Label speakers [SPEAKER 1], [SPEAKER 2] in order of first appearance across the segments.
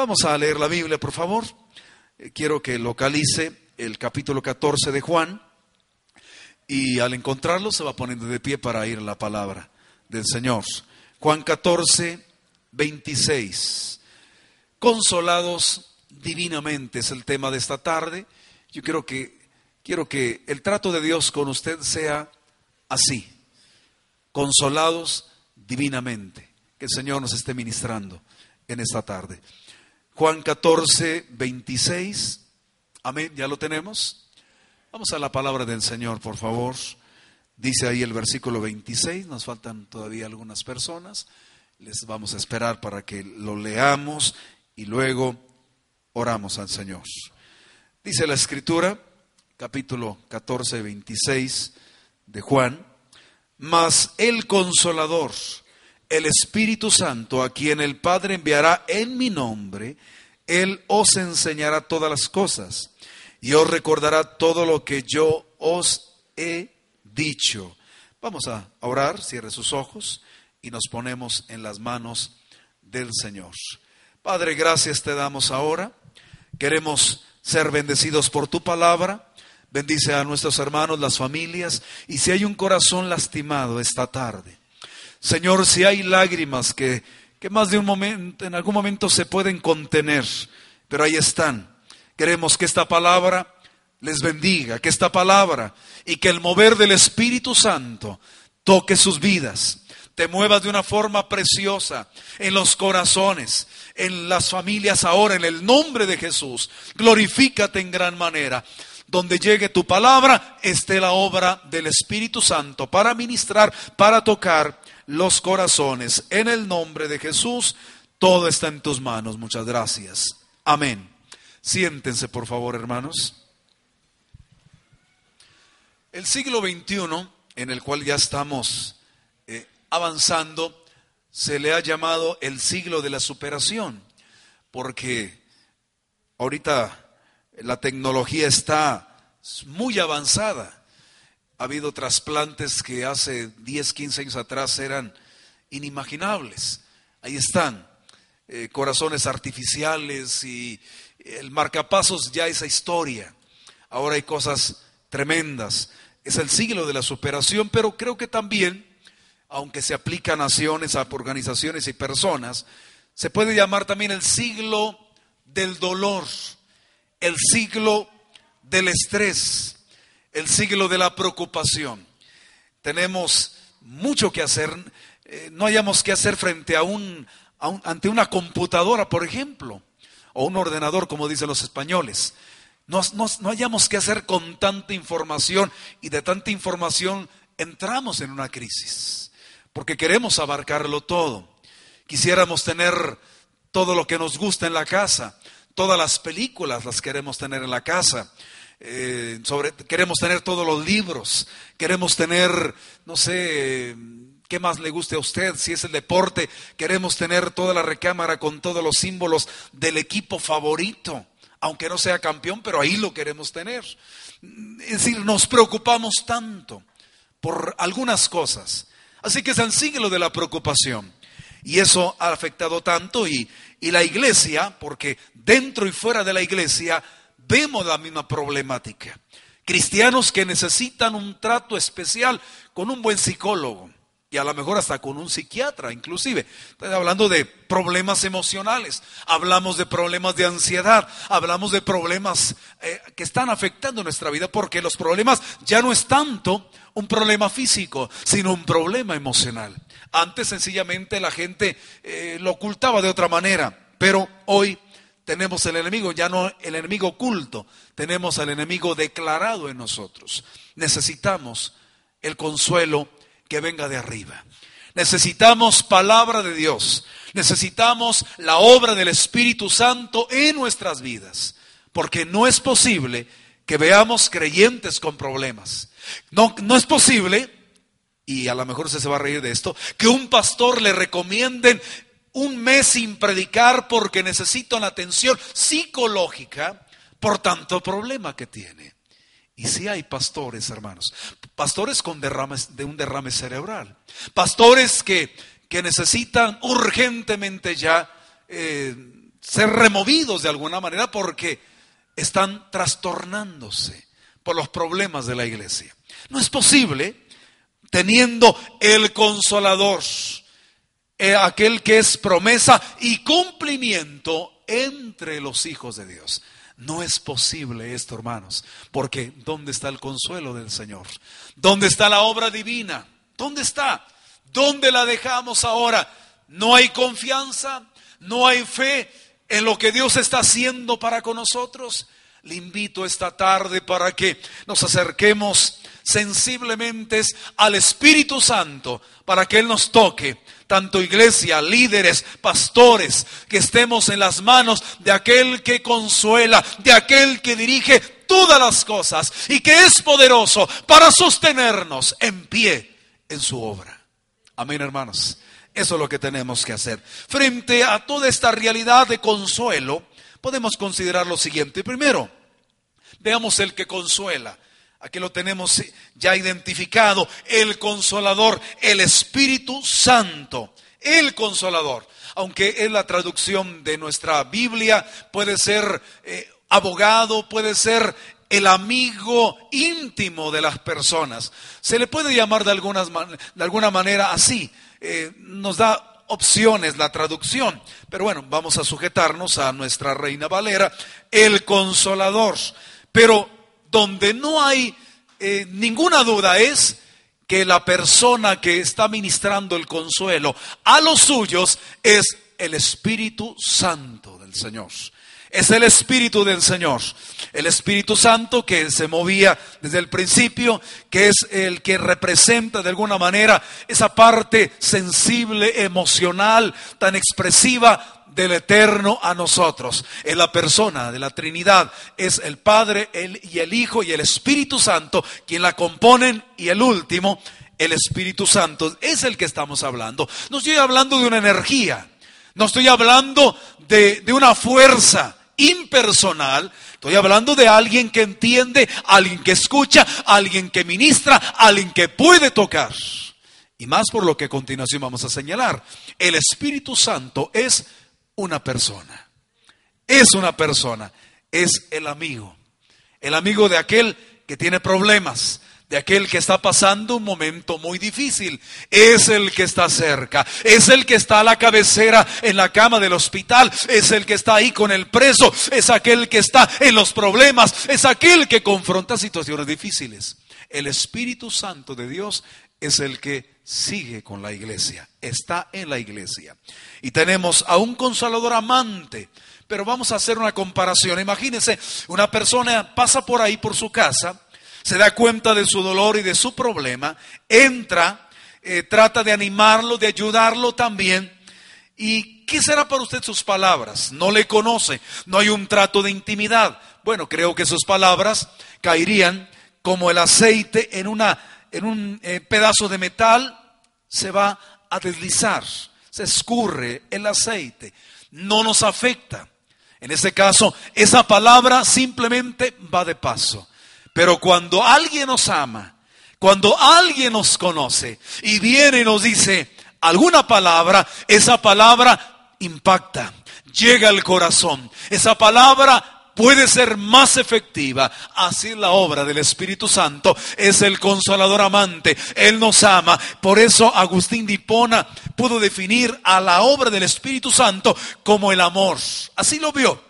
[SPEAKER 1] Vamos a leer la Biblia, por favor. Eh, quiero que localice el capítulo 14 de Juan y al encontrarlo se va poniendo de pie para ir a la palabra del Señor. Juan 14, 26. Consolados divinamente es el tema de esta tarde. Yo quiero que, quiero que el trato de Dios con usted sea así. Consolados divinamente. Que el Señor nos esté ministrando en esta tarde. Juan 14, 26. Amén, ya lo tenemos. Vamos a la palabra del Señor, por favor. Dice ahí el versículo 26, nos faltan todavía algunas personas. Les vamos a esperar para que lo leamos y luego oramos al Señor. Dice la escritura, capítulo 14, 26 de Juan, mas el consolador, el Espíritu Santo, a quien el Padre enviará en mi nombre, Él os enseñará todas las cosas y os recordará todo lo que yo os he dicho. Vamos a orar, cierre sus ojos y nos ponemos en las manos del Señor. Padre, gracias te damos ahora. Queremos ser bendecidos por tu palabra. Bendice a nuestros hermanos, las familias, y si hay un corazón lastimado esta tarde, Señor, si hay lágrimas que, que más de un momento, en algún momento se pueden contener, pero ahí están. Queremos que esta palabra les bendiga, que esta palabra y que el mover del Espíritu Santo toque sus vidas, te muevas de una forma preciosa en los corazones, en las familias ahora, en el nombre de Jesús. Glorifícate en gran manera donde llegue tu palabra, esté la obra del Espíritu Santo para ministrar, para tocar los corazones. En el nombre de Jesús, todo está en tus manos. Muchas gracias. Amén. Siéntense, por favor, hermanos. El siglo XXI, en el cual ya estamos eh, avanzando, se le ha llamado el siglo de la superación, porque ahorita la tecnología está muy avanzada. Ha habido trasplantes que hace 10, 15 años atrás eran inimaginables. Ahí están. Eh, corazones artificiales y el marcapasos ya esa historia. Ahora hay cosas tremendas. Es el siglo de la superación, pero creo que también, aunque se aplica a naciones, a organizaciones y personas, se puede llamar también el siglo del dolor el siglo del estrés, el siglo de la preocupación. Tenemos mucho que hacer, eh, no hayamos que hacer frente a un, ante una computadora, por ejemplo, o un ordenador, como dicen los españoles. No, no hayamos que hacer con tanta información y de tanta información entramos en una crisis, porque queremos abarcarlo todo. Quisiéramos tener todo lo que nos gusta en la casa, Todas las películas las queremos tener en la casa. Eh, sobre, queremos tener todos los libros. Queremos tener, no sé, qué más le guste a usted, si es el deporte. Queremos tener toda la recámara con todos los símbolos del equipo favorito. Aunque no sea campeón, pero ahí lo queremos tener. Es decir, nos preocupamos tanto por algunas cosas. Así que es el siglo de la preocupación. Y eso ha afectado tanto y, y la iglesia, porque dentro y fuera de la iglesia vemos la misma problemática. Cristianos que necesitan un trato especial con un buen psicólogo y a lo mejor hasta con un psiquiatra, inclusive. Estoy hablando de problemas emocionales, hablamos de problemas de ansiedad, hablamos de problemas eh, que están afectando nuestra vida, porque los problemas ya no es tanto un problema físico, sino un problema emocional. Antes sencillamente la gente eh, lo ocultaba de otra manera, pero hoy tenemos el enemigo, ya no el enemigo oculto, tenemos al enemigo declarado en nosotros. Necesitamos el consuelo que venga de arriba. Necesitamos palabra de Dios. Necesitamos la obra del Espíritu Santo en nuestras vidas. Porque no es posible que veamos creyentes con problemas. No, no es posible, y a lo mejor se va a reír de esto, que un pastor le recomienden un mes sin predicar porque necesita una atención psicológica por tanto problema que tiene. Y si hay pastores, hermanos, pastores con derrames, de un derrame cerebral, pastores que, que necesitan urgentemente ya eh, ser removidos de alguna manera porque están trastornándose por los problemas de la iglesia. No es posible teniendo el consolador, aquel que es promesa y cumplimiento entre los hijos de Dios. No es posible esto, hermanos, porque ¿dónde está el consuelo del Señor? ¿Dónde está la obra divina? ¿Dónde está? ¿Dónde la dejamos ahora? No hay confianza, no hay fe en lo que Dios está haciendo para con nosotros. Le invito esta tarde para que nos acerquemos sensiblemente al Espíritu Santo, para que Él nos toque, tanto iglesia, líderes, pastores, que estemos en las manos de aquel que consuela, de aquel que dirige todas las cosas y que es poderoso para sostenernos en pie en su obra. Amén, hermanos. Eso es lo que tenemos que hacer. Frente a toda esta realidad de consuelo, podemos considerar lo siguiente. Primero, veamos el que consuela. Aquí lo tenemos ya identificado, el consolador, el Espíritu Santo, el consolador. Aunque es la traducción de nuestra Biblia, puede ser eh, abogado, puede ser el amigo íntimo de las personas. Se le puede llamar de, de alguna manera así. Eh, nos da opciones la traducción. Pero bueno, vamos a sujetarnos a nuestra reina Valera, el consolador. Pero donde no hay eh, ninguna duda es que la persona que está ministrando el consuelo a los suyos es el Espíritu Santo del Señor. Es el Espíritu del Señor. El Espíritu Santo que se movía desde el principio, que es el que representa de alguna manera esa parte sensible, emocional, tan expresiva del Eterno a nosotros. Es la persona de la Trinidad, es el Padre y el Hijo y el Espíritu Santo quien la componen y el último, el Espíritu Santo, es el que estamos hablando. No estoy hablando de una energía, no estoy hablando de, de una fuerza impersonal, estoy hablando de alguien que entiende, alguien que escucha, alguien que ministra, alguien que puede tocar. Y más por lo que a continuación vamos a señalar. El Espíritu Santo es una persona. Es una persona. Es el amigo. El amigo de aquel que tiene problemas, de aquel que está pasando un momento muy difícil. Es el que está cerca, es el que está a la cabecera en la cama del hospital, es el que está ahí con el preso, es aquel que está en los problemas, es aquel que confronta situaciones difíciles. El Espíritu Santo de Dios es el que sigue con la iglesia, está en la iglesia. Y tenemos a un consolador amante, pero vamos a hacer una comparación. Imagínense, una persona pasa por ahí, por su casa, se da cuenta de su dolor y de su problema, entra, eh, trata de animarlo, de ayudarlo también. ¿Y qué será para usted sus palabras? No le conoce, no hay un trato de intimidad. Bueno, creo que sus palabras caerían como el aceite en una en un eh, pedazo de metal, se va a deslizar, se escurre el aceite, no nos afecta. En ese caso, esa palabra simplemente va de paso. Pero cuando alguien nos ama, cuando alguien nos conoce y viene y nos dice alguna palabra, esa palabra impacta, llega al corazón. Esa palabra puede ser más efectiva. Así la obra del Espíritu Santo es el consolador amante. Él nos ama. Por eso Agustín de Hipona pudo definir a la obra del Espíritu Santo como el amor. Así lo vio.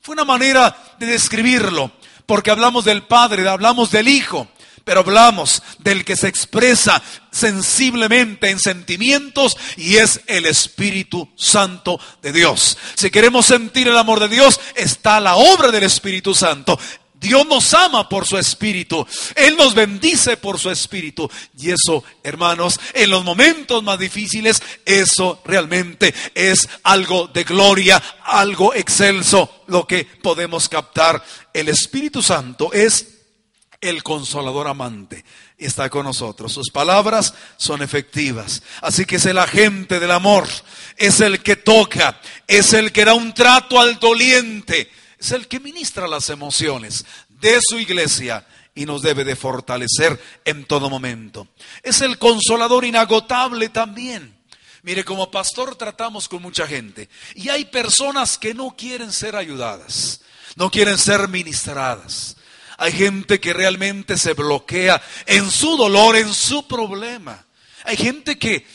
[SPEAKER 1] Fue una manera de describirlo, porque hablamos del Padre, hablamos del Hijo pero hablamos del que se expresa sensiblemente en sentimientos y es el Espíritu Santo de Dios. Si queremos sentir el amor de Dios, está la obra del Espíritu Santo. Dios nos ama por su espíritu. Él nos bendice por su espíritu. Y eso, hermanos, en los momentos más difíciles, eso realmente es algo de gloria, algo excelso, lo que podemos captar. El Espíritu Santo es el consolador amante está con nosotros. Sus palabras son efectivas. Así que es el agente del amor, es el que toca, es el que da un trato al doliente, es el que ministra las emociones de su iglesia y nos debe de fortalecer en todo momento. Es el consolador inagotable también. Mire, como pastor tratamos con mucha gente y hay personas que no quieren ser ayudadas, no quieren ser ministradas. Hay gente que realmente se bloquea en su dolor, en su problema. Hay gente que,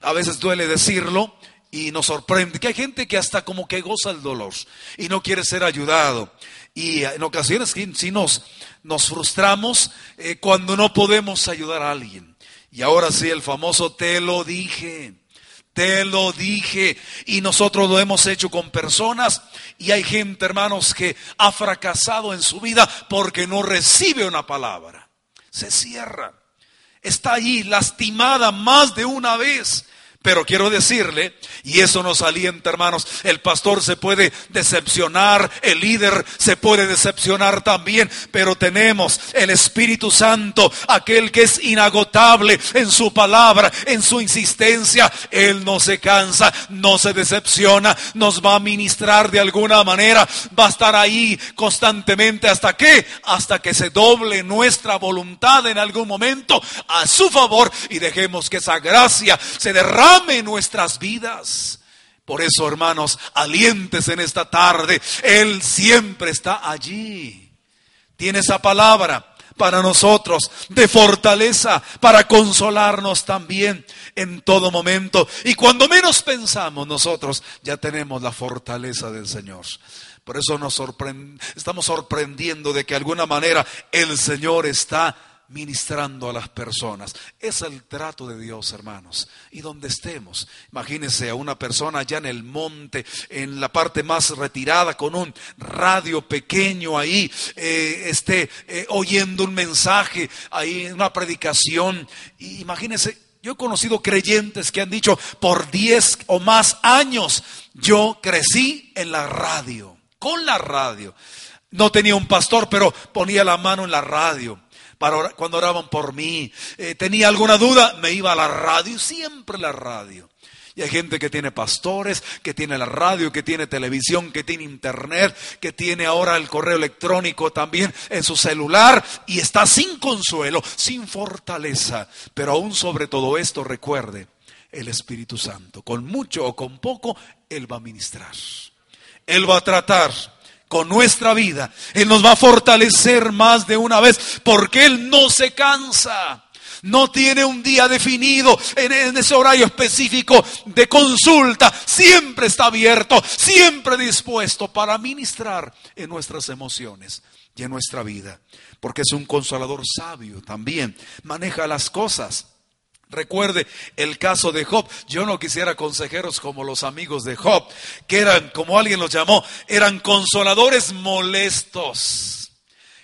[SPEAKER 1] a veces duele decirlo, y nos sorprende que hay gente que hasta como que goza el dolor y no quiere ser ayudado. Y en ocasiones nos, nos frustramos eh, cuando no podemos ayudar a alguien. Y ahora sí, el famoso te lo dije. Te lo dije y nosotros lo hemos hecho con personas y hay gente, hermanos, que ha fracasado en su vida porque no recibe una palabra. Se cierra. Está allí lastimada más de una vez pero quiero decirle, y eso nos alienta, hermanos, el pastor se puede decepcionar, el líder se puede decepcionar también, pero tenemos el Espíritu Santo, aquel que es inagotable en su palabra, en su insistencia. Él no se cansa, no se decepciona, nos va a ministrar de alguna manera, va a estar ahí constantemente hasta que, hasta que se doble nuestra voluntad en algún momento a su favor y dejemos que esa gracia se derrame en nuestras vidas. Por eso, hermanos, alientes en esta tarde. Él siempre está allí. Tiene esa palabra para nosotros de fortaleza, para consolarnos también en todo momento. Y cuando menos pensamos nosotros, ya tenemos la fortaleza del Señor. Por eso nos estamos sorprendiendo de que de alguna manera el Señor está ministrando a las personas. Es el trato de Dios, hermanos. Y donde estemos, imagínense a una persona allá en el monte, en la parte más retirada, con un radio pequeño ahí, eh, esté eh, oyendo un mensaje, ahí una predicación. Imagínense, yo he conocido creyentes que han dicho, por 10 o más años, yo crecí en la radio, con la radio. No tenía un pastor, pero ponía la mano en la radio cuando oraban por mí. Eh, tenía alguna duda, me iba a la radio, siempre la radio. Y hay gente que tiene pastores, que tiene la radio, que tiene televisión, que tiene internet, que tiene ahora el correo electrónico también en su celular y está sin consuelo, sin fortaleza. Pero aún sobre todo esto recuerde el Espíritu Santo. Con mucho o con poco, Él va a ministrar. Él va a tratar con nuestra vida. Él nos va a fortalecer más de una vez porque Él no se cansa. No tiene un día definido en, ese horario específico de consulta. Siempre está abierto, siempre dispuesto para ministrar en nuestras emociones y en nuestra vida. Porque es un consolador sabio también. Maneja las cosas Recuerde el caso de Job. Yo no quisiera consejeros como los amigos de Job, que eran, como alguien los llamó, eran consoladores molestos.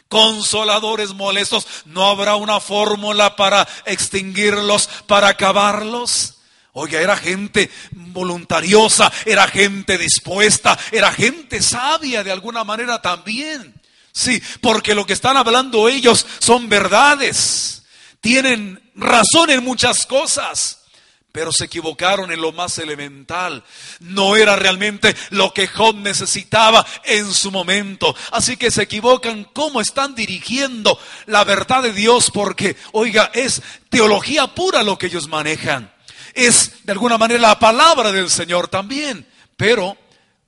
[SPEAKER 1] Consoladores molestos. ¿No habrá una fórmula para extinguirlos, para acabarlos? Oiga, era gente voluntariosa, era gente dispuesta, era gente sabia de alguna manera también. Sí, porque lo que están hablando ellos son verdades tienen razón en muchas cosas, pero se equivocaron en lo más elemental. No era realmente lo que Job necesitaba en su momento. Así que se equivocan cómo están dirigiendo la verdad de Dios, porque, oiga, es teología pura lo que ellos manejan. Es de alguna manera la palabra del Señor también, pero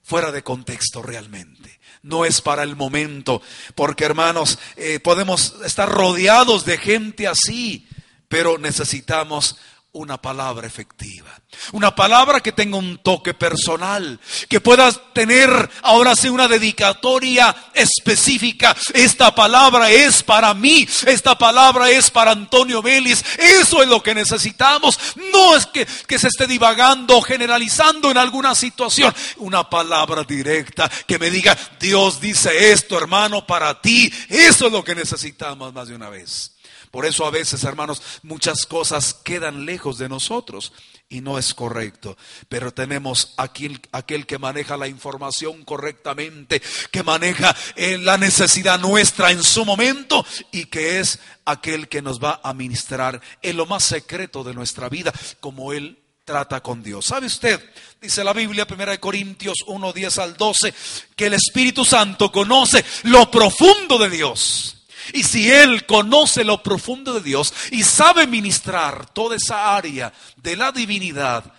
[SPEAKER 1] fuera de contexto realmente no es para el momento, porque hermanos, eh, podemos estar rodeados de gente así, pero necesitamos una palabra efectiva. Una palabra que tenga un toque personal, que puedas tener ahora sí una dedicatoria específica. Esta palabra es para mí, esta palabra es para Antonio Vélez. Eso es lo que necesitamos. No es que, que se esté divagando, generalizando en alguna situación. Una palabra directa que me diga, Dios dice esto, hermano, para ti. Eso es lo que necesitamos más de una vez. Por eso a veces, hermanos, muchas cosas quedan lejos de nosotros y no es correcto. Pero tenemos aquel, aquel que maneja la información correctamente, que maneja eh, la necesidad nuestra en su momento y que es aquel que nos va a ministrar en lo más secreto de nuestra vida, como Él trata con Dios. ¿Sabe usted? Dice la Biblia, 1 Corintios 1, 10 al 12, que el Espíritu Santo conoce lo profundo de Dios. Y si Él conoce lo profundo de Dios y sabe ministrar toda esa área de la divinidad,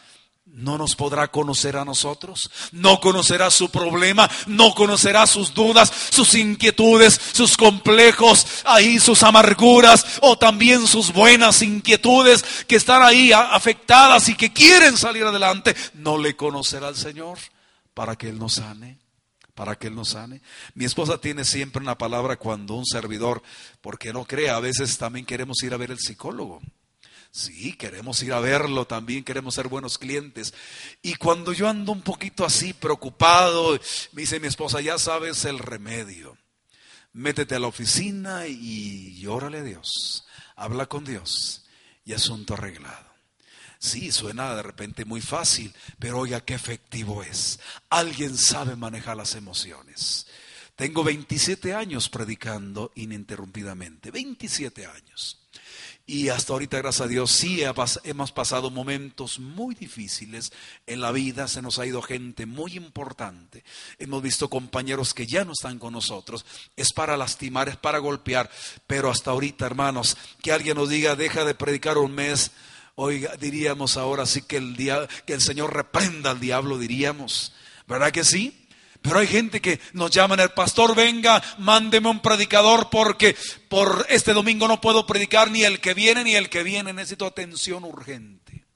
[SPEAKER 1] no nos podrá conocer a nosotros, no conocerá su problema, no conocerá sus dudas, sus inquietudes, sus complejos, ahí sus amarguras o también sus buenas inquietudes que están ahí afectadas y que quieren salir adelante. No le conocerá al Señor para que Él nos sane, para que Él nos sane. Mi esposa tiene siempre una palabra cuando un servidor, porque no cree, a veces también queremos ir a ver el psicólogo. Sí, queremos ir a verlo, también queremos ser buenos clientes. Y cuando yo ando un poquito así preocupado, me dice mi esposa, ya sabes el remedio. Métete a la oficina y órale a Dios. Habla con Dios y asunto arreglado. Sí, suena de repente muy fácil, pero oiga qué efectivo es. Alguien sabe manejar las emociones. Tengo 27 años predicando ininterrumpidamente, 27 años. Y hasta ahorita, gracias a Dios, sí hemos pasado momentos muy difíciles en la vida, se nos ha ido gente muy importante, hemos visto compañeros que ya no están con nosotros, es para lastimar, es para golpear, pero hasta ahorita, hermanos, que alguien nos diga, deja de predicar un mes, oiga, diríamos ahora sí que el, que el Señor reprenda al diablo, diríamos, ¿verdad que sí? Pero hay gente que nos llaman, el pastor venga, mándeme un predicador porque por este domingo no puedo predicar ni el que viene ni el que viene, necesito atención urgente.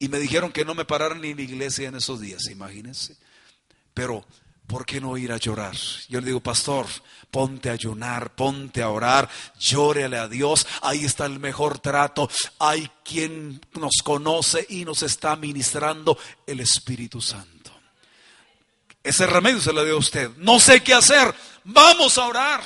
[SPEAKER 1] Y me dijeron que no me pararan ni en la iglesia en esos días, imagínense. Pero, ¿por qué no ir a llorar? Yo le digo, pastor, ponte a ayunar, ponte a orar, llórele a Dios, ahí está el mejor trato, hay quien nos conoce y nos está ministrando el Espíritu Santo. Ese remedio se lo dio a usted. No sé qué hacer. Vamos a orar.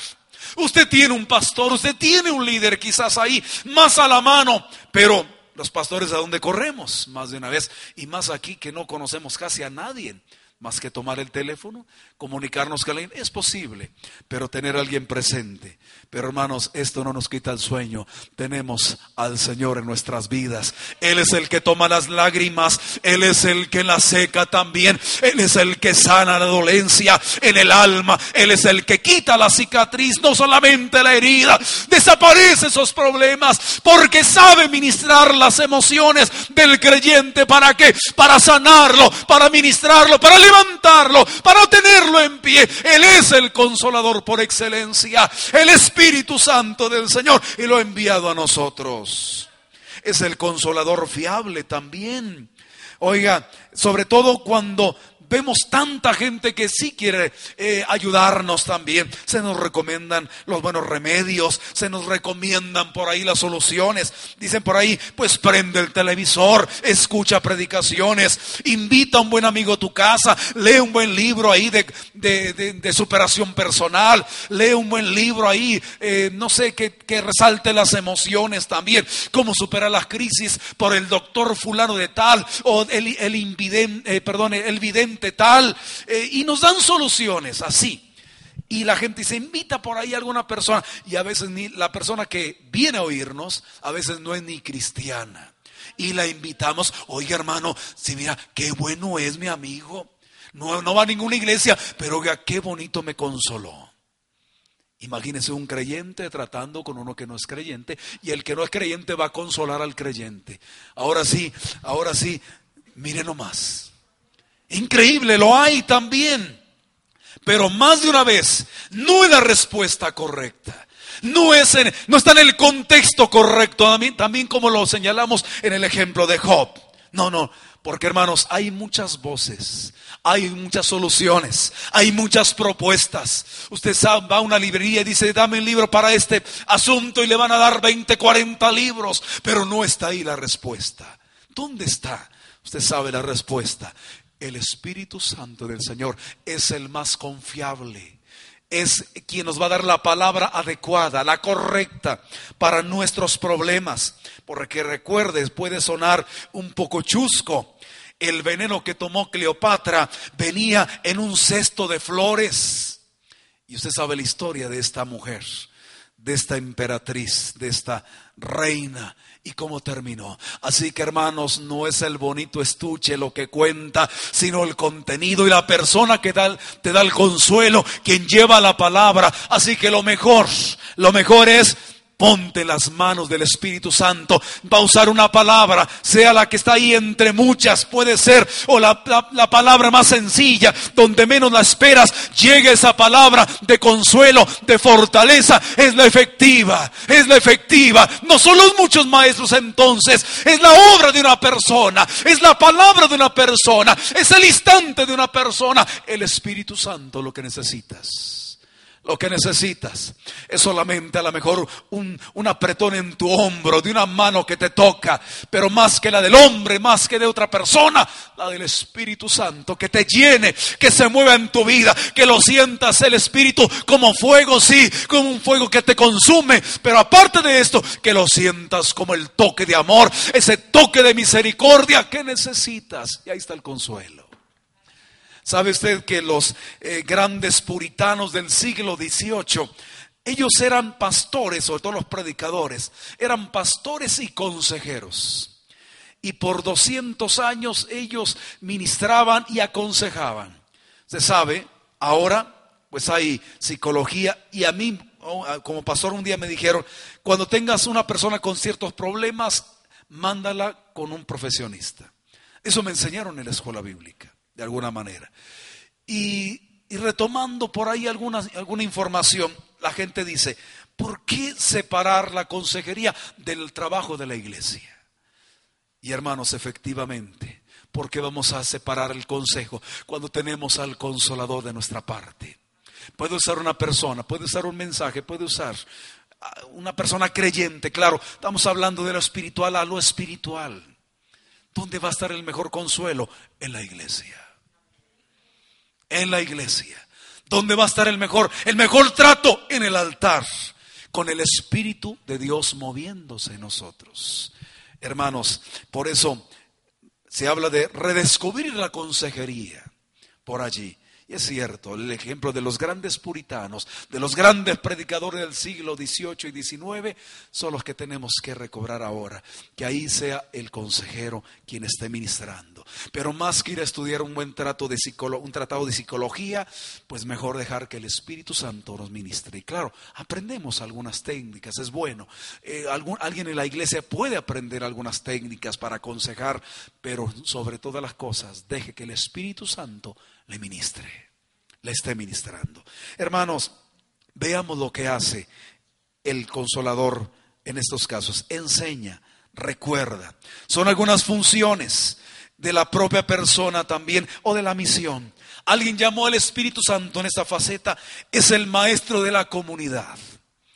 [SPEAKER 1] Usted tiene un pastor, usted tiene un líder quizás ahí, más a la mano, pero los pastores a dónde corremos más de una vez y más aquí que no conocemos casi a nadie más que tomar el teléfono, comunicarnos con alguien, es posible, pero tener a alguien presente. Pero hermanos, esto no nos quita el sueño. Tenemos al Señor en nuestras vidas. Él es el que toma las lágrimas, Él es el que la seca también, Él es el que sana la dolencia en el alma, Él es el que quita la cicatriz, no solamente la herida, desaparece esos problemas, porque sabe ministrar las emociones del creyente. ¿Para qué? Para sanarlo, para ministrarlo, para levantarlo, para tenerlo en pie. Él es el consolador por excelencia, el Espíritu Santo del Señor y lo ha enviado a nosotros. Es el consolador fiable también. Oiga, sobre todo cuando vemos tanta gente que sí quiere eh, ayudarnos también. Se nos recomiendan los buenos remedios, se nos recomiendan por ahí las soluciones. Dicen por ahí, pues prende el televisor, escucha predicaciones, invita a un buen amigo a tu casa, lee un buen libro ahí de, de, superación personal, lee un buen libro ahí, eh, no sé, que, que resalte las emociones también, cómo superar las crisis por el doctor fulano de tal o el, el invidente, eh, perdón, el vidente tal, eh, y nos dan soluciones así. Y la gente se invita por ahí a alguna persona, y a veces ni la persona que viene a oírnos, a veces no es ni cristiana. Y la invitamos, oiga hermano, si mira, qué bueno es mi amigo. No, no va a ninguna iglesia, pero oiga, qué bonito me consoló. Imagínese un creyente tratando con uno que no es creyente y el que no es creyente va a consolar al creyente. Ahora sí, ahora sí, mire nomás. Increíble, lo hay también. Pero más de una vez, no es la respuesta correcta. No, es no está en el contexto correcto, también, también como lo señalamos en el ejemplo de Job. No, no, porque hermanos, hay muchas voces, hay muchas soluciones, hay muchas propuestas. Usted sabe, va a una librería y dice, dame un libro para este asunto y le van a dar 20, 40 libros, pero no está ahí la respuesta. ¿Dónde está? Usted sabe la respuesta el Espíritu Santo del Señor es el más confiable. Es quien nos va a dar la palabra adecuada, la correcta para nuestros problemas. Porque recuerdes, puede sonar un poco chusco. El veneno que tomó Cleopatra venía en un cesto de flores. Y usted sabe la historia de esta mujer, de esta emperatriz, de esta reina y cómo terminó. Así que hermanos, no es el bonito estuche lo que cuenta, sino el contenido y la persona que te da el consuelo, quien lleva la palabra. Así que lo mejor, lo mejor es ponte en las manos del Espíritu Santo. Va a usar una palabra, sea la que está ahí entre muchas, puede ser, o la, la palabra más sencilla, donde menos la esperas, llegue esa palabra de consuelo, de fortaleza, es la efectiva, es la efectiva. No son los muchos maestros entonces, es la obra de una persona, es la palabra de una persona, es el instante de una persona, el Espíritu Santo lo que necesitas. Lo que necesitas es solamente a lo mejor un, un, apretón en tu hombro, de una mano que te toca, pero más que la del hombre, más que de otra persona, la del Espíritu Santo, que te llene, que se mueva en tu vida, que lo sientas el Espíritu como fuego, sí, como un fuego que te consume, pero aparte de esto, que lo sientas como el toque de amor, ese toque de misericordia que necesitas. Y ahí está el consuelo. ¿Sabe usted que los eh, grandes puritanos del siglo XVIII, ellos eran pastores, sobre todo los predicadores, eran pastores y consejeros. Y por 200 años ellos ministraban y aconsejaban. Se sabe, ahora pues hay psicología y a mí oh, como pastor un día me dijeron, cuando tengas una persona con ciertos problemas, mándala con un profesionista. Eso me enseñaron en la escuela bíblica alguna manera. Y, retomando por ahí alguna, alguna información, la gente dice, ¿por qué separar la consejería del trabajo de la iglesia? Y hermanos, efectivamente, ¿por qué vamos a separar el consejo cuando tenemos al consolador de nuestra parte? Puede usar una persona, puede usar un mensaje, puede usar una persona creyente, claro, estamos hablando de lo espiritual a lo espiritual. ¿Dónde va a estar el mejor consuelo? En la iglesia en la iglesia. ¿Dónde va a estar el mejor, el mejor trato? En el altar, con el Espíritu de Dios moviéndose en nosotros. Hermanos, por eso se habla de redescubrir la consejería por allí es cierto, el ejemplo de los grandes puritanos, de los grandes predicadores del siglo XVIII y XIX, son los que tenemos que recobrar ahora. Que ahí sea el consejero quien esté ministrando. Pero más que ir a estudiar un buen trato de un tratado de psicología, pues mejor dejar que el Espíritu Santo nos ministre. Y claro, aprendemos algunas técnicas, es bueno. Eh, alguien en la iglesia puede aprender algunas técnicas para aconsejar, pero sobre todas las cosas, deje que el Espíritu Santo le ministre, le esté ministrando. Hermanos, veamos lo que hace el consolador en estos casos. Enseña, recuerda. Son algunas funciones de la propia persona también o de la misión. Alguien llamó al Espíritu Santo en esta faceta, es el maestro de la comunidad.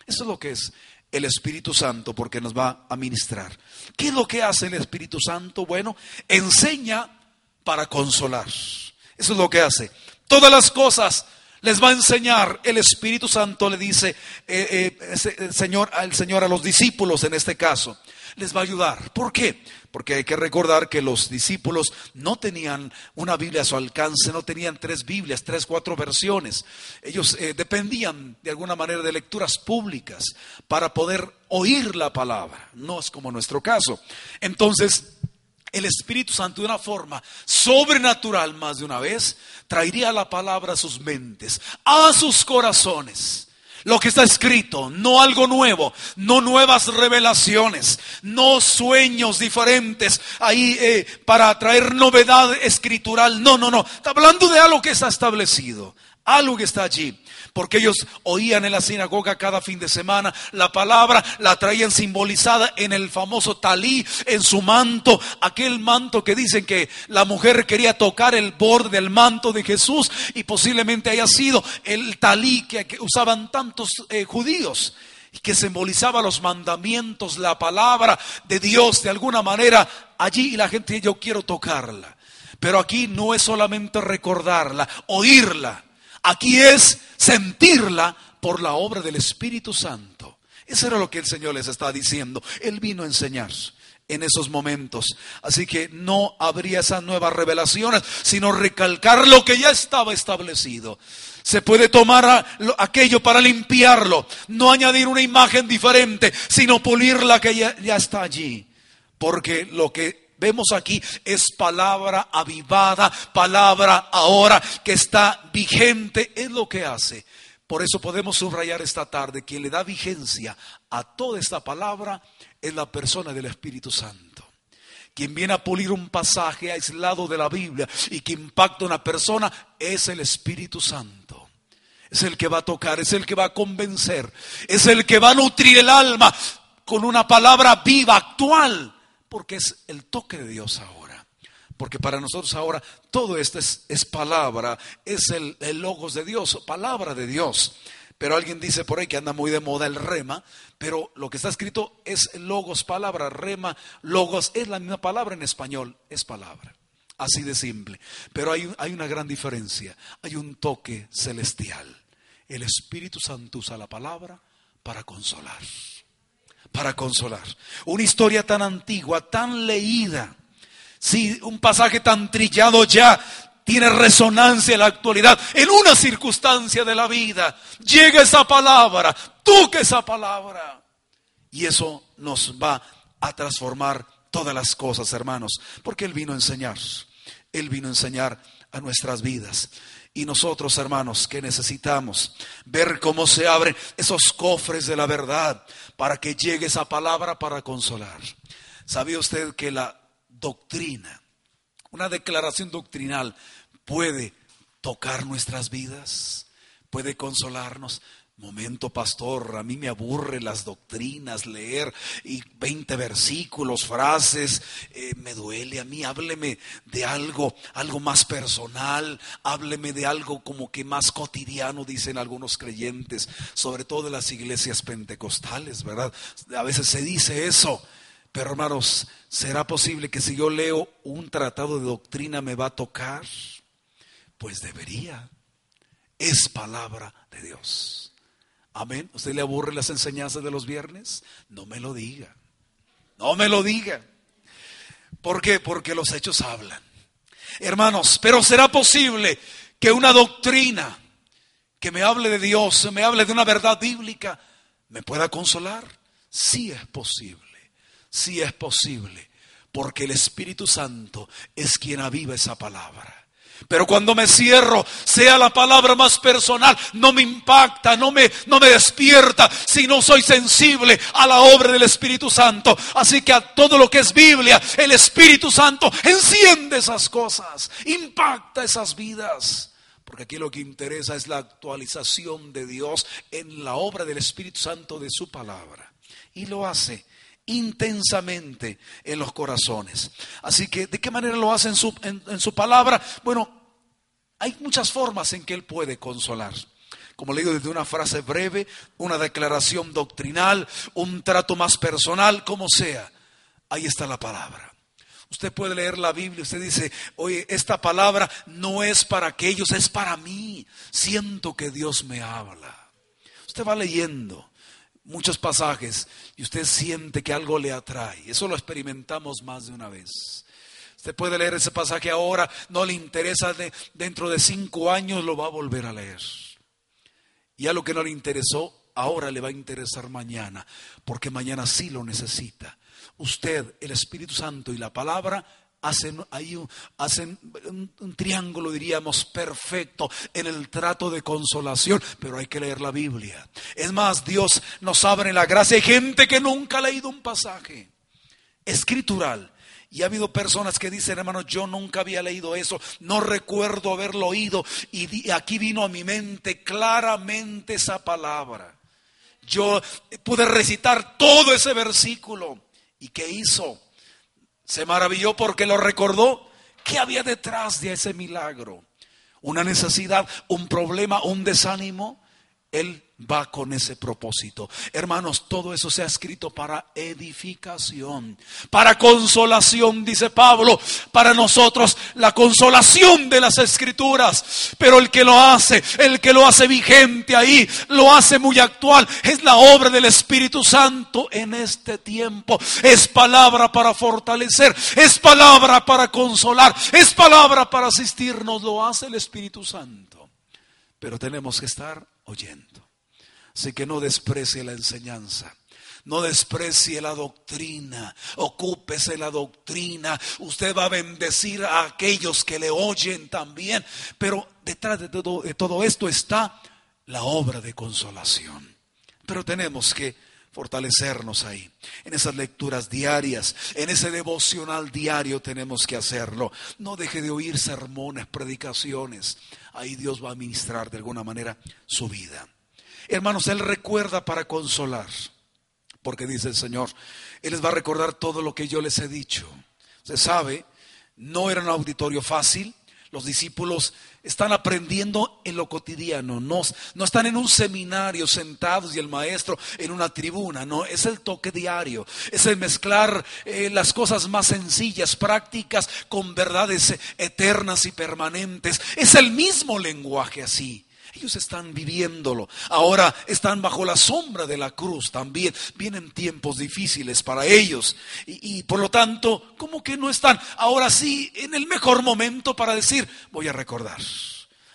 [SPEAKER 1] Eso es lo que es el Espíritu Santo porque nos va a ministrar. ¿Qué es lo que hace el Espíritu Santo? Bueno, enseña para consolar. Eso es lo que hace. Todas las cosas les va a enseñar. El Espíritu Santo le dice, eh, eh, Señor, al Señor a los discípulos en este caso, les va a ayudar. ¿Por qué? Porque hay que recordar que los discípulos no tenían una Biblia a su alcance, no tenían tres Biblias, tres, cuatro versiones. Ellos eh, dependían de alguna manera de lecturas públicas para poder oír la palabra. No es como nuestro caso. Entonces, el Espíritu Santo de una forma sobrenatural más de una vez traería la palabra a sus mentes, a sus corazones. Lo que está escrito, no algo nuevo, no nuevas revelaciones, no sueños diferentes ahí eh, para traer novedad escritural. No, no, no. Está hablando de algo que está establecido, algo que está allí porque ellos oían en la sinagoga cada fin de semana la palabra, la traían simbolizada en el famoso talí, en su manto, aquel manto que dicen que la mujer quería tocar el borde del manto de Jesús y posiblemente haya sido el talí que, usaban tantos eh, judíos y que simbolizaba los mandamientos, la palabra de Dios de alguna manera allí y la gente yo quiero tocarla. Pero aquí no es solamente recordarla, oírla. Aquí es sentirla por la obra del Espíritu Santo. Eso era lo que el Señor les está diciendo. Él vino a enseñar en esos momentos. Así que no habría esas nuevas revelaciones, sino recalcar lo que ya estaba establecido. Se puede tomar aquello para limpiarlo, no añadir una imagen diferente, sino pulir la que ya, ya está allí. Porque lo que vemos aquí es palabra avivada, palabra ahora que está vigente, es lo que hace Por eso podemos subrayar esta tarde, quien le da vigencia a toda esta palabra es la persona del Espíritu Santo. Quien viene a pulir un pasaje aislado de la Biblia y que impacta a una persona es el Espíritu Santo. Es el que va a tocar, es el que va a convencer, es el que va a nutrir el alma con una palabra viva, actual, porque es el toque de Dios ahora. Porque para nosotros ahora todo esto es, palabra, es el, el logos de Dios, palabra de Dios. Pero alguien dice por ahí que anda muy de moda el rema, pero lo que está escrito es logos, palabra, rema, logos, es la misma palabra en español, es palabra. Así de simple. Pero hay, hay una gran diferencia, hay un toque celestial. El Espíritu Santo usa la palabra para consolar, para consolar. Una historia tan antigua, tan leída, si un pasaje tan trillado ya, tiene resonancia en la actualidad, en una circunstancia de la vida. Llega esa palabra, toca esa palabra. Y eso nos va a transformar todas las cosas, hermanos, porque Él vino a enseñar. Él vino a enseñar a nuestras vidas. Y nosotros, hermanos, que necesitamos ver cómo se abren esos cofres de la verdad para que llegue esa palabra para consolar. ¿Sabía usted que la doctrina, una declaración doctrinal, puede tocar nuestras vidas, puede consolarnos. Momento, pastor, a mí me aburre las doctrinas, leer y 20 versículos, frases, eh, me duele a mí, hábleme de algo, algo más personal, hábleme de algo como que más cotidiano, dicen algunos creyentes, sobre todo de las iglesias pentecostales, ¿verdad? A veces se dice eso, pero hermanos, ¿será posible que si yo leo un tratado de doctrina me va a tocar? Pues debería. Es palabra de Dios. Amén. ¿Usted le aburre las enseñanzas de los viernes? No me lo diga. No me lo diga. ¿Por qué? Porque los hechos hablan. Hermanos, pero será posible que una doctrina que me hable de Dios, me hable de una verdad bíblica, me pueda consolar. Sí es posible. Sí es posible. Porque el Espíritu Santo es quien aviva esa palabra. Pero cuando me cierro, sea la palabra más personal, no me impacta, no me, no me despierta, si no soy sensible a la obra del Espíritu Santo. Así que a todo lo que es Biblia, el Espíritu Santo enciende esas cosas, impacta esas vidas. Porque aquí lo que interesa es la actualización de Dios en la obra del Espíritu Santo de su palabra. Y lo hace intensamente en los corazones. Así que, ¿de qué manera lo hace en su, en, su palabra? Bueno, hay muchas formas en que Él puede consolar. Como le digo, desde una frase breve, una declaración doctrinal, un trato más personal, como sea. Ahí está la palabra. Usted puede leer la Biblia, usted dice, oye, esta palabra no es para aquellos, es para mí. Siento que Dios me habla. Usted va leyendo muchos pasajes y usted siente que algo le atrae. Eso lo experimentamos más de una vez. Usted puede leer ese pasaje ahora, no le interesa, dentro de cinco años lo va a volver a leer. Y a lo que no le interesó, ahora le va a interesar mañana, porque mañana sí lo necesita. Usted, el Espíritu Santo y la palabra hacen, ahí hacen un, triángulo, diríamos, perfecto en el trato de consolación, pero hay que leer la Biblia. Es más, Dios nos abre la gracia. Hay gente que nunca ha leído un pasaje escritural. Y ha habido personas que dicen, hermano, yo nunca había leído eso, no recuerdo haberlo oído. Y aquí vino a mi mente claramente esa palabra. Yo pude recitar todo ese versículo. ¿Y qué hizo? Se maravilló porque lo recordó. ¿Qué había detrás de ese milagro? Una necesidad, un problema, un desánimo. Él va con ese propósito. Hermanos, todo eso se ha escrito para edificación, para consolación, dice Pablo, para nosotros la consolación de las escrituras. Pero el que lo hace, el que lo hace vigente ahí, lo hace muy actual, es la obra del Espíritu Santo en este tiempo. Es palabra para fortalecer, es palabra para consolar, es palabra para asistirnos, lo hace el Espíritu Santo. Pero tenemos que estar oyendo. Así que no desprecie la enseñanza. No desprecie la doctrina, ocúpese la doctrina. Usted va a bendecir a aquellos que le oyen también. Pero detrás de todo, de todo esto está la obra de consolación. Pero tenemos que fortalecernos ahí, en esas lecturas diarias, en ese devocional diario tenemos que hacerlo. No deje de oír sermones, predicaciones. Ahí Dios va a ministrar de alguna manera su vida. Hermanos, Él recuerda para consolar, porque dice el Señor, Él les va a recordar todo lo que yo les he dicho. Se sabe, no era un auditorio fácil, los discípulos están aprendiendo en lo cotidiano, no, no, están en un seminario sentados y el maestro en una tribuna, no, es el toque diario, es el mezclar eh, las cosas más sencillas, prácticas, con verdades eternas y permanentes. Es el mismo lenguaje así. Ellos están viviéndolo. Ahora están bajo la sombra de la cruz también. Vienen tiempos difíciles para ellos. Y, por lo tanto, como que no están ahora sí en el mejor momento para decir, voy a recordar.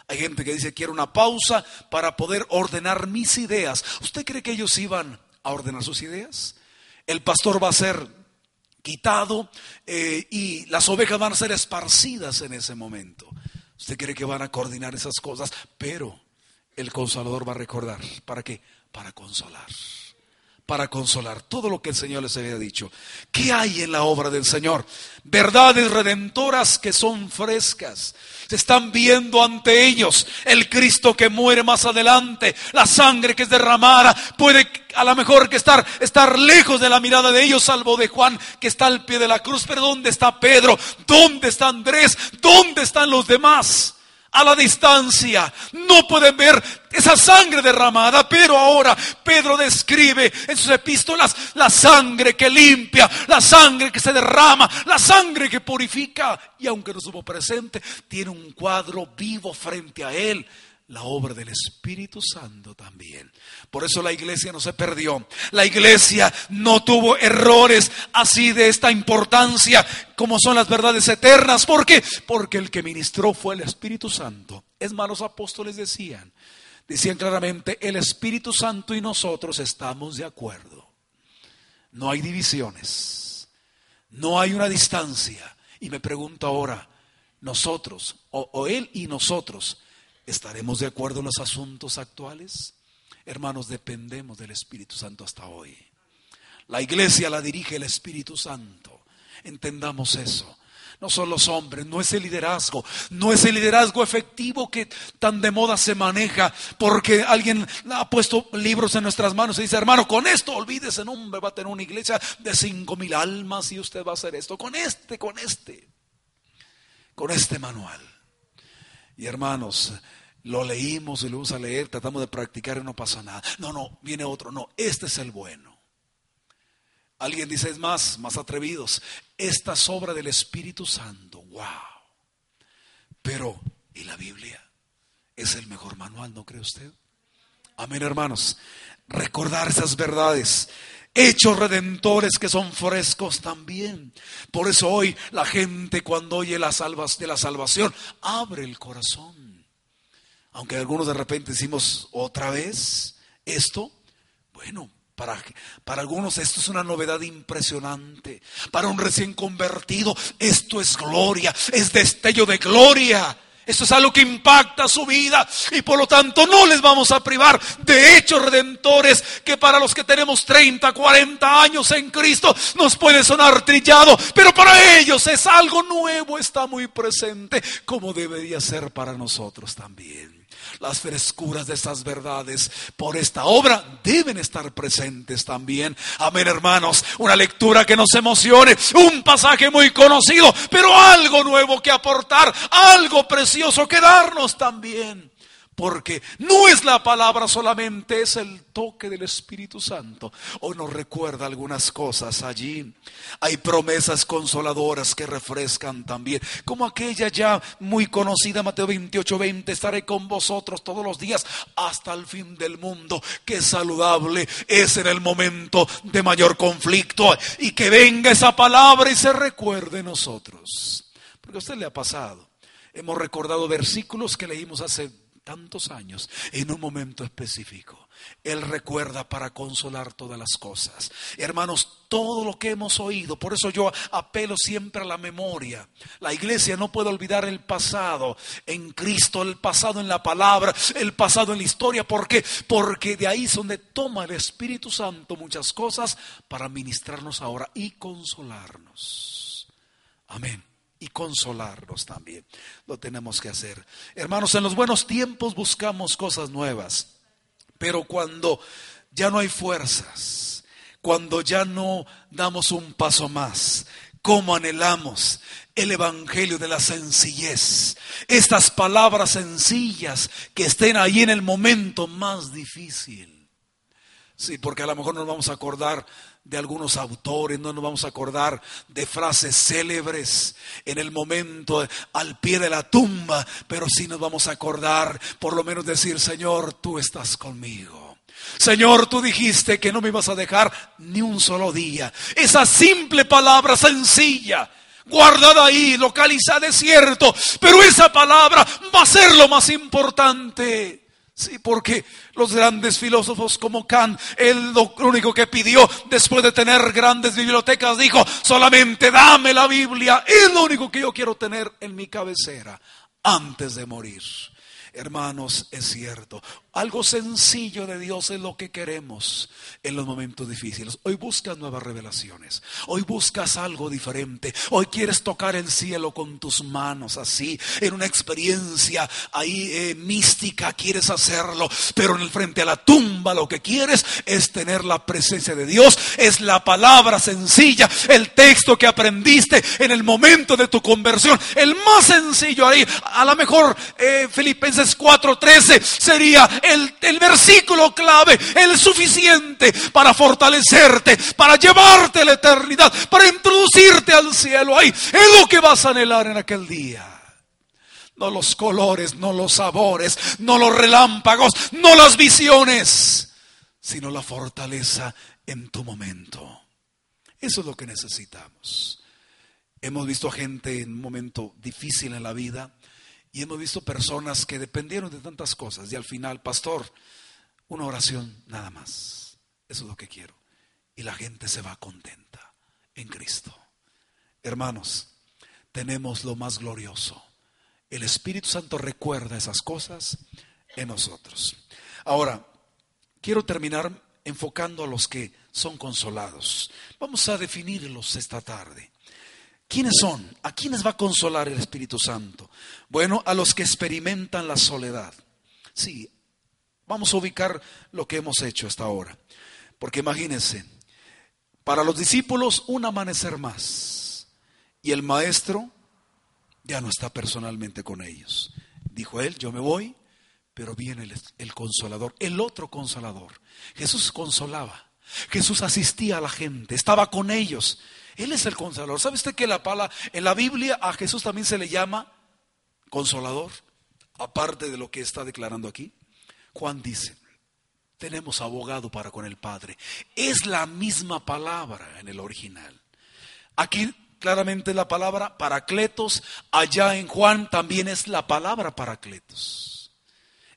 [SPEAKER 1] Hay gente que dice, quiero una pausa para poder ordenar mis ideas. ¿Usted cree que ellos iban a ordenar sus ideas? El pastor va a ser quitado eh, y las ovejas van a ser esparcidas en ese momento. Usted cree que van a coordinar esas cosas, pero el consolador va a recordar. ¿Para qué? Para consolar. Para consolar todo lo que el Señor les había dicho. ¿Qué hay en la obra del Señor? Verdades redentoras que son frescas. Se están viendo ante ellos el Cristo que muere más adelante, la sangre que es derramada. Puede a lo mejor que estar, estar lejos de la mirada de ellos, salvo de Juan que está al pie de la cruz. Pero ¿dónde está Pedro? ¿Dónde está Andrés? ¿Dónde están los demás? A la distancia. No pueden ver esa sangre derramada, pero ahora Pedro describe en sus epístolas la sangre que limpia, la sangre que se derrama, la sangre que purifica. Y aunque no estuvo presente, tiene un cuadro vivo frente a él la obra del Espíritu Santo también. Por eso la iglesia no se perdió. La iglesia no tuvo errores así de esta importancia como son las verdades eternas. ¿Por qué? Porque el que ministró fue el Espíritu Santo. Es más, los apóstoles decían, decían claramente, el Espíritu Santo y nosotros estamos de acuerdo. No hay divisiones. No hay una distancia. Y me pregunto ahora, nosotros, o, o él y nosotros, ¿Estaremos de acuerdo en los asuntos actuales? Hermanos, dependemos del Espíritu Santo hasta hoy. La iglesia la dirige el Espíritu Santo. Entendamos eso. No son los hombres, no es el liderazgo, no es el liderazgo efectivo que tan de moda se maneja, porque alguien ha puesto libros en nuestras manos y dice, hermano, con esto olvídese, no, va a tener una iglesia de cinco mil almas y usted va a hacer esto, con este, con este, con este manual. Y hermanos, lo leímos y lo vamos a leer, tratamos de practicar y no pasa nada. No, no, viene otro. No, este es el bueno. Alguien dice, es más, más atrevidos. Esta es obra del Espíritu Santo. ¡Wow! Pero, ¿y la Biblia? Es el mejor manual, ¿no cree usted? Amén, hermanos. Recordar esas verdades hechos redentores que son frescos también. Por eso hoy la gente cuando oye las salvas de la salvación abre el corazón. Aunque algunos de repente decimos otra vez esto, bueno, para, para, algunos esto es una novedad impresionante. Para un recién convertido esto es gloria, es destello de gloria. Esto es algo que impacta su vida y por lo tanto no les vamos a privar de hechos redentores que para los que tenemos 30, 40 años en Cristo nos puede sonar trillado, pero para ellos es algo nuevo, está muy presente como debería ser para nosotros también las frescuras de esas verdades por esta obra deben estar presentes también. Amén, hermanos. Una lectura que nos emocione, un pasaje muy conocido, pero algo nuevo que aportar, algo precioso que darnos también porque no es la palabra solamente, es el toque del Espíritu Santo. Hoy nos recuerda algunas cosas allí. Hay promesas consoladoras que refrescan también, como aquella ya muy conocida, Mateo 28, 20, estaré con vosotros todos los días hasta el fin del mundo. Qué saludable es en el momento de mayor conflicto y que venga esa palabra y se recuerde nosotros. Porque a usted le ha pasado. Hemos recordado versículos que leímos hace tantos años, en un momento específico. Él recuerda para consolar todas las cosas. Hermanos, todo lo que hemos oído, por eso yo apelo siempre a la memoria. La iglesia no puede olvidar el pasado en Cristo, el pasado en la palabra, el pasado en la historia. ¿Por qué? Porque de ahí es donde toma el Espíritu Santo muchas cosas para ministrarnos ahora y consolarnos. Amén y consolarnos también. Lo tenemos que hacer. Hermanos, en los buenos tiempos buscamos cosas nuevas, pero cuando ya no hay fuerzas, cuando ya no damos un paso más, como anhelamos el Evangelio de la sencillez, estas palabras sencillas que estén ahí en el momento más difícil. Sí, porque a lo mejor nos vamos a acordar de algunos autores, no nos vamos a acordar de frases célebres en el momento al pie de la tumba, pero sí nos vamos a acordar, por lo menos decir, Señor, tú estás conmigo. Señor, tú dijiste que no me ibas a dejar ni un solo día. Esa simple palabra sencilla, guardada ahí, localizada, es cierto, pero esa palabra va a ser lo más importante. Sí, porque los grandes filósofos como Kant, él lo único que pidió después de tener grandes bibliotecas, dijo, solamente dame la Biblia, es lo único que yo quiero tener en mi cabecera antes de morir. Hermanos, es cierto. Algo sencillo de Dios es lo que queremos en los momentos difíciles. Hoy buscas nuevas revelaciones. Hoy buscas algo diferente. Hoy quieres tocar el cielo con tus manos así, en una experiencia ahí eh, mística quieres hacerlo, pero en el frente a la tumba lo que quieres es tener la presencia de Dios. Es la palabra sencilla, el texto que aprendiste en el momento de tu conversión. El más sencillo ahí, a lo mejor eh, Filipenses 4:13 sería el, versículo clave, el suficiente para fortalecerte, para llevarte a la eternidad, para introducirte al cielo. Ahí es lo que vas a anhelar en aquel día. No los colores, no los sabores, no los relámpagos, no las visiones, sino la fortaleza en tu momento. Eso es lo que necesitamos. Hemos visto gente en un momento difícil en la vida y hemos visto personas que dependieron de tantas cosas y al final, pastor, una oración nada más. Eso es lo que quiero. Y la gente se va contenta en Cristo. Hermanos, tenemos lo más glorioso. El Espíritu Santo recuerda esas cosas en nosotros. Ahora, quiero terminar enfocando a los que son consolados. Vamos a definirlos esta tarde. ¿Quiénes son? ¿A quiénes va a consolar el Espíritu Santo? Bueno, a los que experimentan la soledad. Sí, vamos a ubicar lo que hemos hecho hasta ahora. Porque imagínense, para los discípulos un amanecer más y el maestro ya no está personalmente con ellos. Dijo él, yo me voy, pero viene el, el consolador, el otro consolador. Jesús consolaba, Jesús asistía a la gente, estaba con ellos. Él es el consolador. ¿Sabe usted que la palabra, en la Biblia a Jesús también se le llama consolador? Aparte de lo que está declarando aquí. Juan dice, tenemos abogado para con el Padre. Es la misma palabra en el original. Aquí claramente la palabra paracletos, allá en Juan también es la palabra paracletos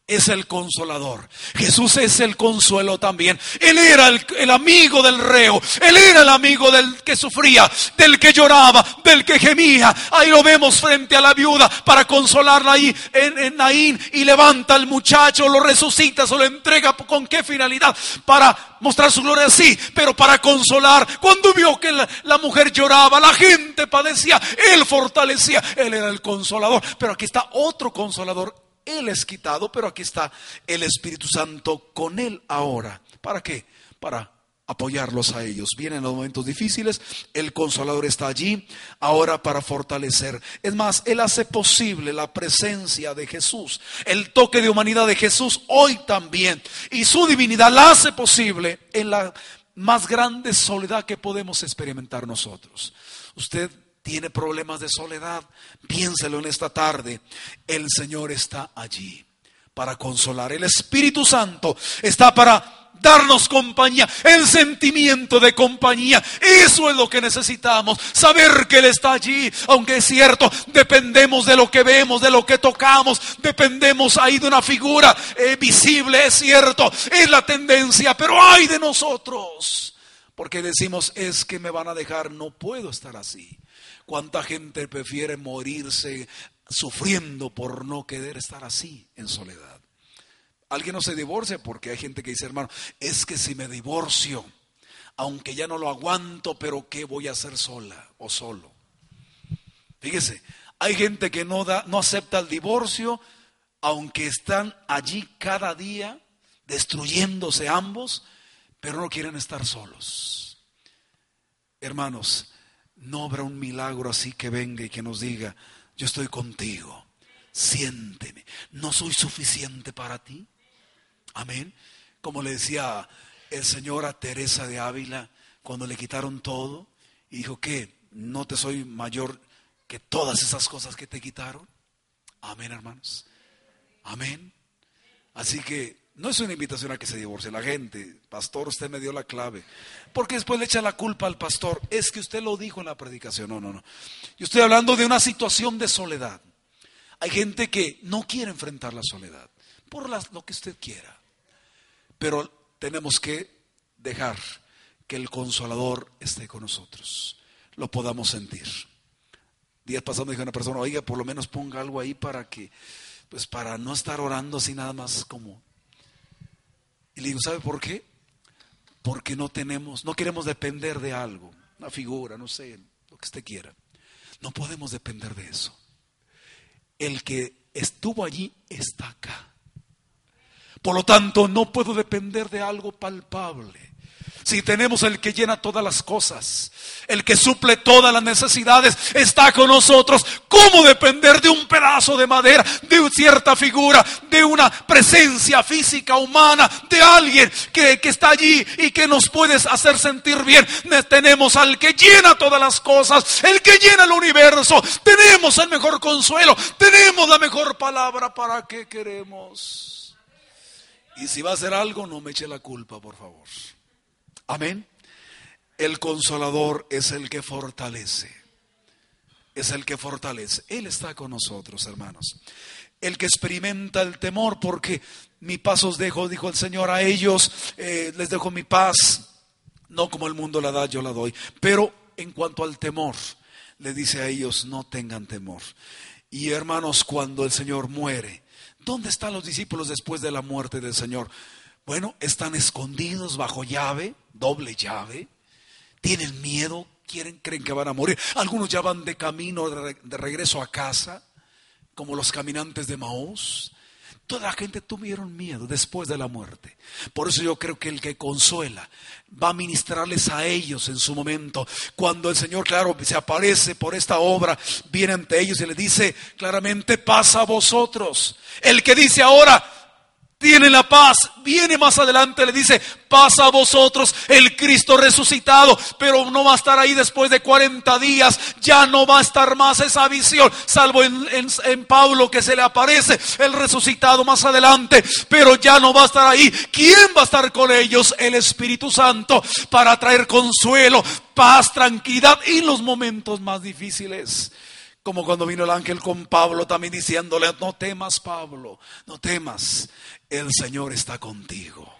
[SPEAKER 1] es el consolador. Jesús es el consuelo también. Él era el, amigo del reo. Él era el amigo del que sufría, del que lloraba, del que gemía. Ahí lo vemos frente a la viuda para consolarla ahí en, Naín. Y levanta al muchacho, lo resucita, se lo entrega. ¿Con qué finalidad? Para mostrar su gloria, sí, pero para consolar. Cuando vio que la mujer lloraba, la gente padecía, él fortalecía. Él era el consolador. Pero aquí está otro consolador él es quitado, pero aquí está el Espíritu Santo con Él ahora. ¿Para qué? Para apoyarlos a ellos. Vienen los momentos difíciles, el consolador está allí ahora para fortalecer. Es más, Él hace posible la presencia de Jesús, el toque de humanidad de Jesús hoy también. Y su divinidad la hace posible en la más grande soledad que podemos experimentar nosotros. Usted tiene problemas de soledad, piénselo en esta tarde. El Señor está allí para consolar. El Espíritu Santo está para darnos compañía, el sentimiento de compañía. Eso es lo que necesitamos, saber que Él está allí, aunque es cierto, dependemos de lo que vemos, de lo que tocamos, dependemos ahí de una figura eh, visible, es cierto, es la tendencia, pero hay de nosotros, porque decimos, es que me van a dejar, no puedo estar así. ¿Cuánta gente prefiere morirse sufriendo por no querer estar así en soledad? Alguien no se divorcia porque hay gente que dice, hermano, es que si me divorcio, aunque ya no lo aguanto, pero ¿qué voy a hacer sola o solo? Fíjese, hay gente que no, da, no acepta el divorcio, aunque están allí cada día destruyéndose ambos, pero no quieren estar solos. Hermanos, no habrá un milagro así que venga y que nos diga, yo estoy contigo, siénteme, no soy suficiente para ti. Amén. Como le decía el Señor a Teresa de Ávila cuando le quitaron todo y dijo que no te soy mayor que todas esas cosas que te quitaron. Amén, hermanos. Amén. Así que no es una invitación a que se divorcie la gente. Pastor, usted me dio la clave. Porque después le echa la culpa al pastor. Es que usted lo dijo en la predicación. No, no, no. Yo estoy hablando de una situación de soledad. Hay gente que no quiere enfrentar la soledad. Por lo que usted quiera. Pero tenemos que dejar que el consolador esté con nosotros. Lo podamos sentir. Días pasados me dijo una persona, oiga, por lo menos ponga algo ahí para que, pues para no estar orando así nada más como y le digo, ¿sabe por qué? Porque no tenemos, no queremos depender de algo, una figura, no sé, lo que usted quiera. No podemos depender de eso. El que estuvo allí está acá. Por lo tanto, no puedo depender de algo palpable. Si tenemos el que llena todas las cosas, el que suple todas las necesidades, está con nosotros. ¿Cómo depender de un pedazo de madera, de cierta figura, de una presencia física humana, de alguien que, está allí y que nos puede hacer sentir bien? Tenemos al que llena todas las cosas, el que llena el universo. Tenemos el mejor consuelo, tenemos la mejor palabra para que queremos. Y si va a hacer algo, no me eche la culpa, por favor. Amén. El consolador es el que fortalece. Es el que fortalece. Él está con nosotros, hermanos. El que experimenta el temor, porque mi paz os dejo, dijo el Señor a ellos, eh, les dejo mi paz, no como el mundo la da, yo la doy. Pero en cuanto al temor, le dice a ellos, no tengan temor. Y hermanos, cuando el Señor muere, ¿dónde están los discípulos después de la muerte del Señor? Bueno, están escondidos bajo llave, doble llave, tienen miedo, quieren, creen que van a morir. Algunos ya van de camino de, regreso a casa, como los caminantes de Maús. Toda la gente tuvieron miedo después de la muerte. Por eso yo creo que el que consuela va a ministrarles a ellos en su momento. Cuando el Señor, claro, se aparece por esta obra, viene ante ellos y le dice claramente, pasa a vosotros. El que dice ahora, tiene la paz. Viene más adelante, le dice, pasa a vosotros el Cristo resucitado, pero no va a estar ahí después de 40 días, ya no va a estar más esa visión, salvo en, en, Pablo que se le aparece el resucitado más adelante, pero ya no va a estar ahí. ¿Quién va a estar con ellos? El Espíritu Santo para traer consuelo, paz, tranquilidad en los momentos más difíciles. Como cuando vino el ángel con Pablo también diciéndole, no temas Pablo, no temas, el Señor está contigo.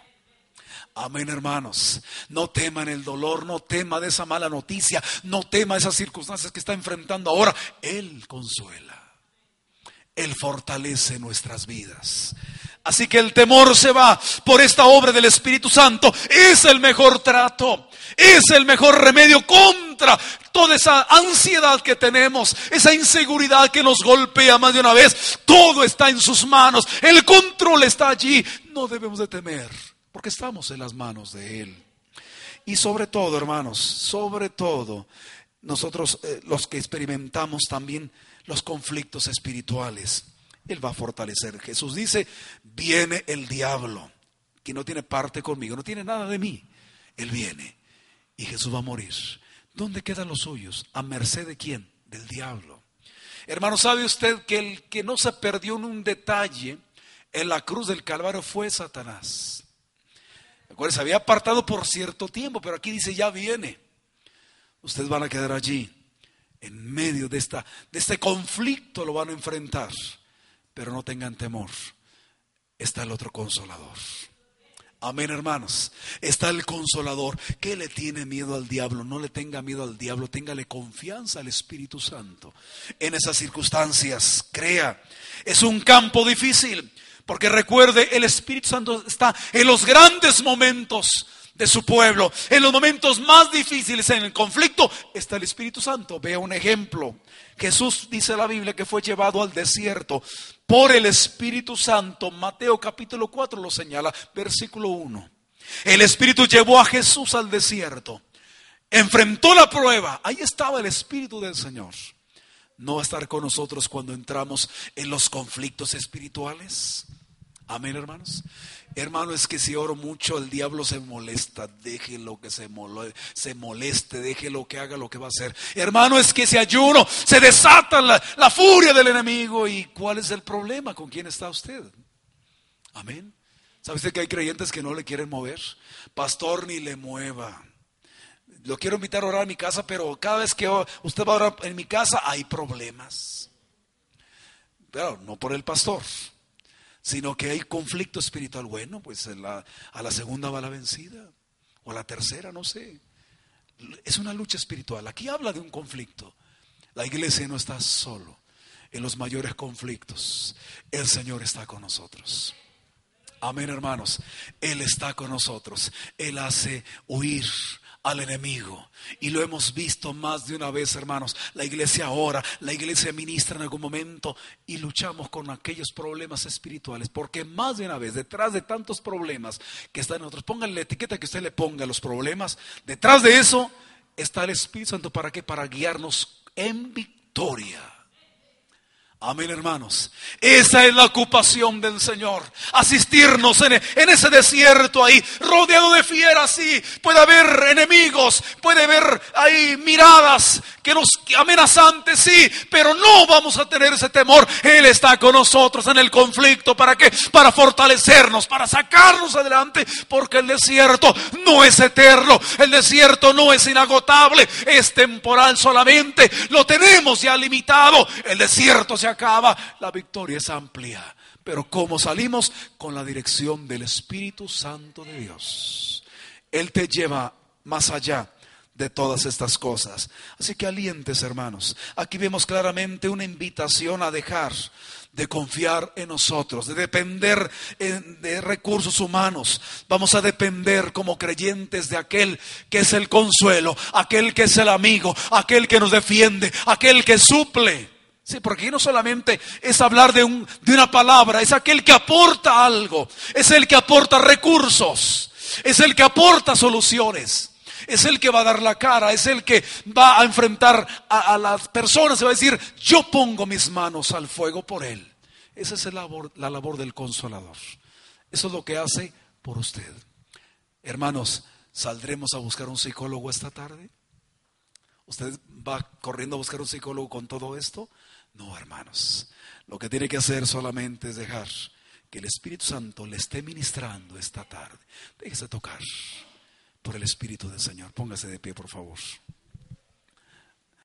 [SPEAKER 1] Amén, hermanos. No teman el dolor, no tema de esa mala noticia, no tema esas circunstancias que está enfrentando ahora. Él consuela. Él fortalece nuestras vidas. Así que el temor se va por esta obra del Espíritu Santo. Es el mejor trato, es el mejor remedio contra toda esa ansiedad que tenemos, esa inseguridad que nos golpea más de una vez. Todo está en sus manos, el control está allí. No debemos de temer, porque estamos en las manos de Él. Y sobre todo, hermanos, sobre todo, nosotros eh, los que experimentamos también los conflictos espirituales él va a fortalecer. Jesús dice, viene el diablo, que no tiene parte conmigo, no tiene nada de mí. Él viene y Jesús va a morir. ¿Dónde quedan los suyos? ¿A merced de quién? Del diablo. Hermano, ¿sabe usted que el que no se perdió en un detalle en la cruz del Calvario fue Satanás? Recuerden, se había apartado por cierto tiempo, pero aquí dice ya viene. Ustedes van a quedar allí, en medio de, esta, de este conflicto lo van a enfrentar, pero no tengan temor. Está el otro consolador. Amén, hermanos. Está el consolador. ¿Qué le tiene miedo al diablo? No le tenga miedo al diablo, téngale confianza al Espíritu Santo. En esas circunstancias, crea. Es un campo difícil, porque recuerde, el Espíritu Santo está en los grandes momentos de su pueblo. En los momentos más difíciles, en el conflicto, está el Espíritu Santo. Vea un ejemplo. Jesús dice la Biblia que fue llevado al desierto por el Espíritu Santo. Mateo capítulo 4 lo señala, versículo 1. El Espíritu llevó a Jesús al desierto. Enfrentó la prueba. Ahí estaba el Espíritu del Señor. No va a estar con nosotros cuando entramos en los conflictos espirituales. Amén, hermanos. Hermano, es que si oro mucho, el diablo se molesta. Déjelo que se, se moleste, que haga lo que va a hacer. Hermano, es que si ayuno, se desata la, la furia del enemigo. ¿Y cuál es el problema? ¿Con quién está usted? Amén. ¿Sabe usted que hay creyentes que no le quieren mover? Pastor, ni le mueva. Lo quiero invitar a orar a mi casa, pero cada vez que usted va a orar en mi casa hay problemas. Pero no por el pastor sino que hay conflicto espiritual. Bueno, pues a la segunda va la vencida, o a la tercera, no sé. Es una lucha espiritual. Aquí habla de un conflicto. La iglesia no está solo en los mayores conflictos. El Señor está con nosotros. Amén, hermanos. Él está con nosotros. Él hace huir al enemigo. Y lo hemos visto más de una vez, hermanos. La iglesia ora, la iglesia ministra en algún momento y luchamos con aquellos problemas espirituales. Porque más de una vez, detrás de tantos problemas que están en nosotros, pónganle la etiqueta que usted le ponga a los problemas, detrás de eso está el Espíritu Santo. ¿Para qué? Para guiarnos en victoria. Amén, hermanos. Esa es la ocupación del Señor. Asistirnos en, ese desierto ahí, rodeado de fieras, sí. Puede haber enemigos, puede haber ahí miradas que nos amenazantes, sí. Pero no vamos a tener ese temor. Él está con nosotros en el conflicto. ¿Para qué? Para fortalecernos, para sacarnos adelante. Porque el desierto no es eterno. El desierto no es inagotable. Es temporal solamente. Lo tenemos ya limitado. El desierto se acaba, la victoria es amplia. Pero ¿cómo salimos? Con la dirección del Espíritu Santo de Dios. Él te lleva más allá de todas estas cosas. Así que alientes, hermanos. Aquí vemos claramente una invitación a dejar de confiar en nosotros, de depender de recursos humanos. Vamos a depender como creyentes de aquel que es el consuelo, aquel que es el amigo, aquel que nos defiende, aquel que suple. Sí, porque no solamente es hablar de, un, de una palabra, es aquel que aporta algo, es el que aporta recursos, es el que aporta soluciones, es el que va a dar la cara, es el que va a enfrentar a, las personas, se va a decir, yo pongo mis manos al fuego por él. Esa es la labor, la labor del consolador. Eso es lo que hace por usted. Hermanos, ¿saldremos a buscar un psicólogo esta tarde? ¿Usted va corriendo a buscar un psicólogo con todo esto? No, hermanos. Lo que tiene que hacer solamente es dejar que el Espíritu Santo le esté ministrando esta tarde. Déjese tocar por el Espíritu del Señor. Póngase de pie, por favor.